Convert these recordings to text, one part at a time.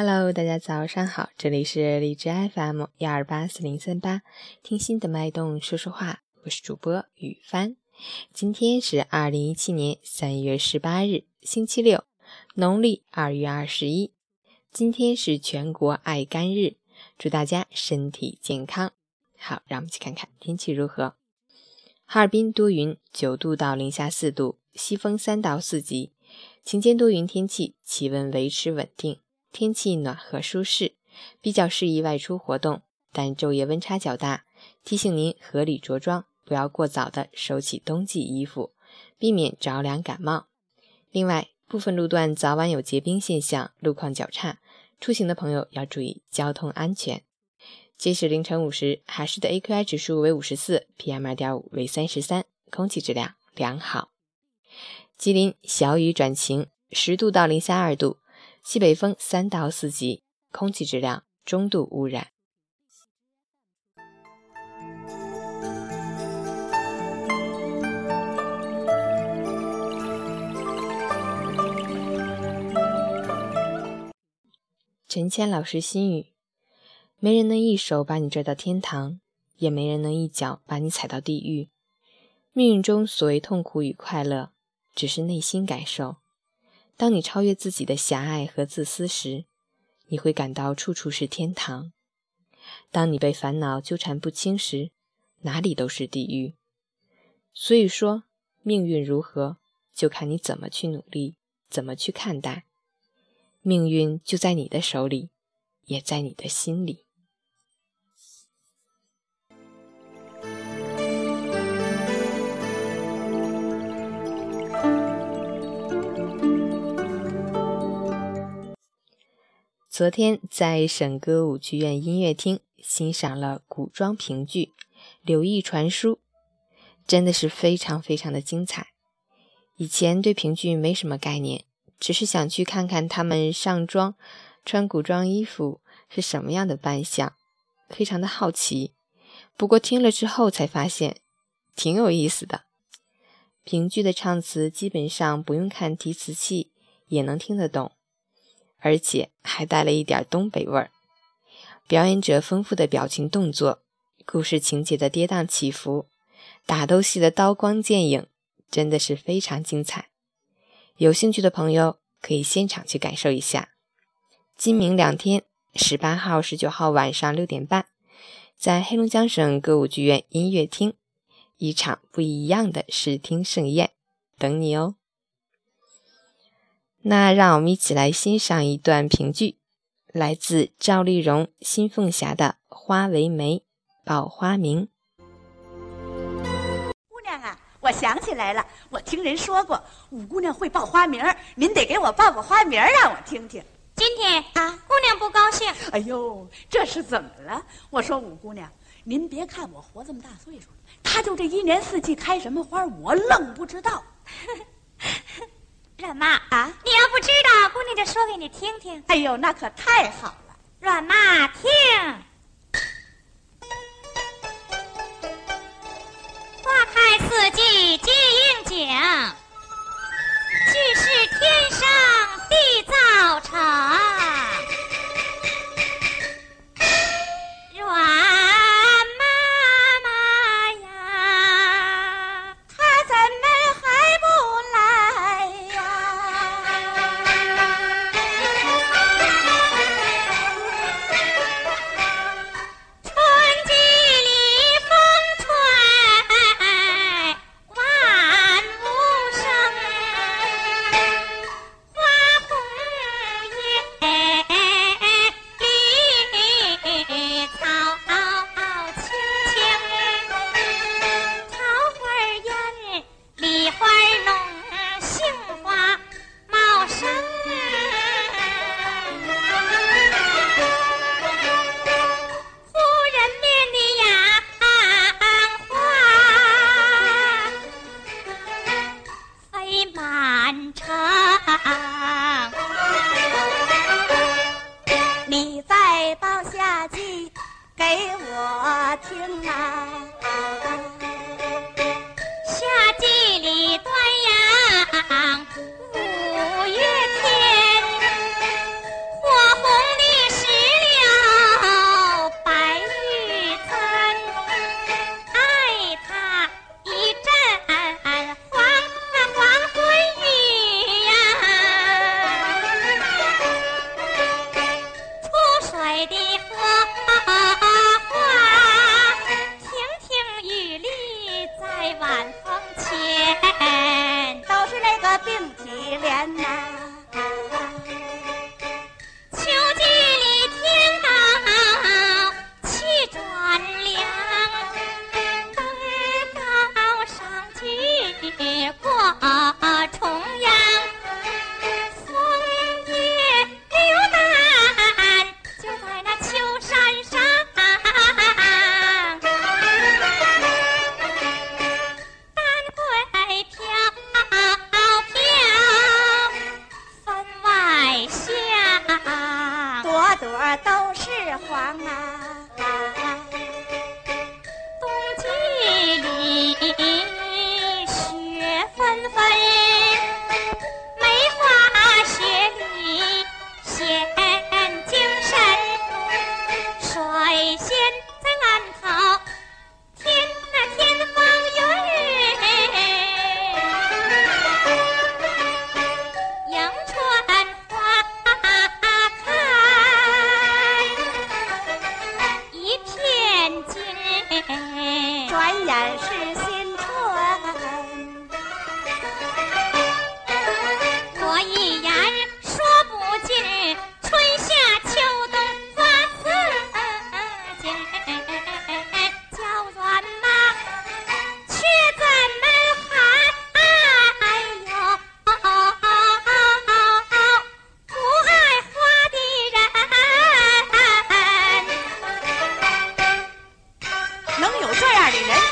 Hello，大家早上好，这里是荔枝 FM 幺二八四零三八，听心的脉动说说话，我是主播雨帆。今天是二零一七年三月十八日，星期六，农历二月二十一。今天是全国爱肝日，祝大家身体健康。好，让我们去看看天气如何。哈尔滨多云，九度到零下四度，西风三到四级，晴间多云天气，气温维持稳定。天气暖和舒适，比较适宜外出活动，但昼夜温差较大，提醒您合理着装，不要过早的收起冬季衣服，避免着凉感冒。另外，部分路段早晚有结冰现象，路况较差，出行的朋友要注意交通安全。截止凌晨五时，海市的 AQI 指数为五十四，PM 二点五为三十三，空气质量良好。吉林小雨转晴，十度到零下二度。西北风三到四级，空气质量中度污染。陈谦老师心语：没人能一手把你拽到天堂，也没人能一脚把你踩到地狱。命运中所谓痛苦与快乐，只是内心感受。当你超越自己的狭隘和自私时，你会感到处处是天堂；当你被烦恼纠缠不清时，哪里都是地狱。所以说，命运如何，就看你怎么去努力，怎么去看待。命运就在你的手里，也在你的心里。昨天在省歌舞剧院音乐厅欣赏了古装评剧《柳毅传书》，真的是非常非常的精彩。以前对评剧没什么概念，只是想去看看他们上妆、穿古装衣服是什么样的扮相，非常的好奇。不过听了之后才发现，挺有意思的。评剧的唱词基本上不用看提词器也能听得懂。而且还带了一点东北味儿，表演者丰富的表情动作，故事情节的跌宕起伏，打斗戏的刀光剑影，真的是非常精彩。有兴趣的朋友可以现场去感受一下。今明两天，十八号、十九号晚上六点半，在黑龙江省歌舞剧院音乐厅，一场不一样的视听盛宴等你哦。那让我们一起来欣赏一段评剧，来自赵丽蓉、新凤霞的《花为媒，报花名》。姑娘啊，我想起来了，我听人说过，五姑娘会报花名您得给我报个花名让我听听。今天啊，姑娘不高兴。哎呦，这是怎么了？我说五姑娘，您别看我活这么大岁数了，她就这一年四季开什么花，我愣不知道。阮妈啊，你要不知道，姑娘就说给你听听。哎呦，那可太好了，阮妈听。花开四季皆应景，俱是天生地造成。给我听啊。有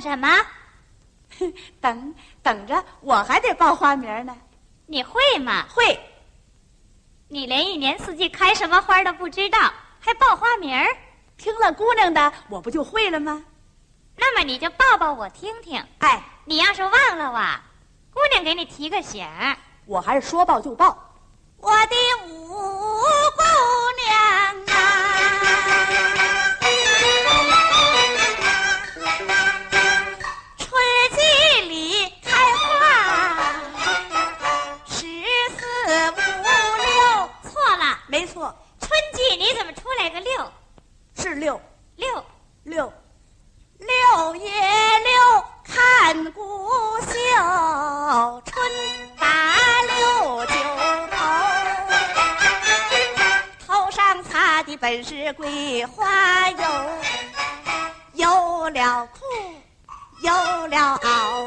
等什么？等等着，我还得报花名呢。你会吗？会，你连一年四季开什么花都不知道，还报花名儿？听了姑娘的，我不就会了吗？那么你就报报我听听。哎，你要是忘了哇，姑娘给你提个醒儿。我还是说报就报。我的五没错，春季你怎么出来个六是六六？六。六月六看谷秀，春打六九头，头上擦的本是桂花油，有了裤，有了袄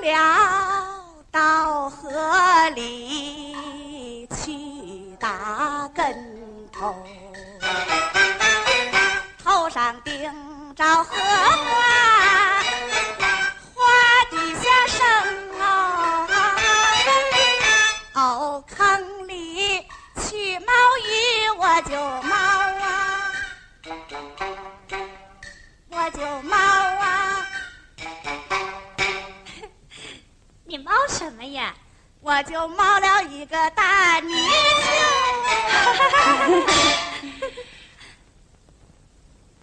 了，到河里去打跟头，头上顶着荷花，花底下生哦，藕坑里取毛鱼，我就毛啊，我就毛猫什么呀？我就冒了一个大泥鳅。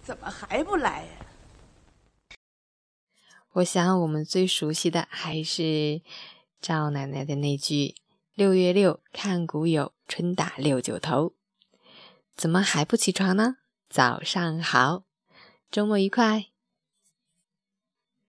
怎么还不来呀、我想我们最熟悉的还是赵奶奶的那句“六月六，看谷有，春打六九头”。怎么还不起床呢？早上好，周末愉快。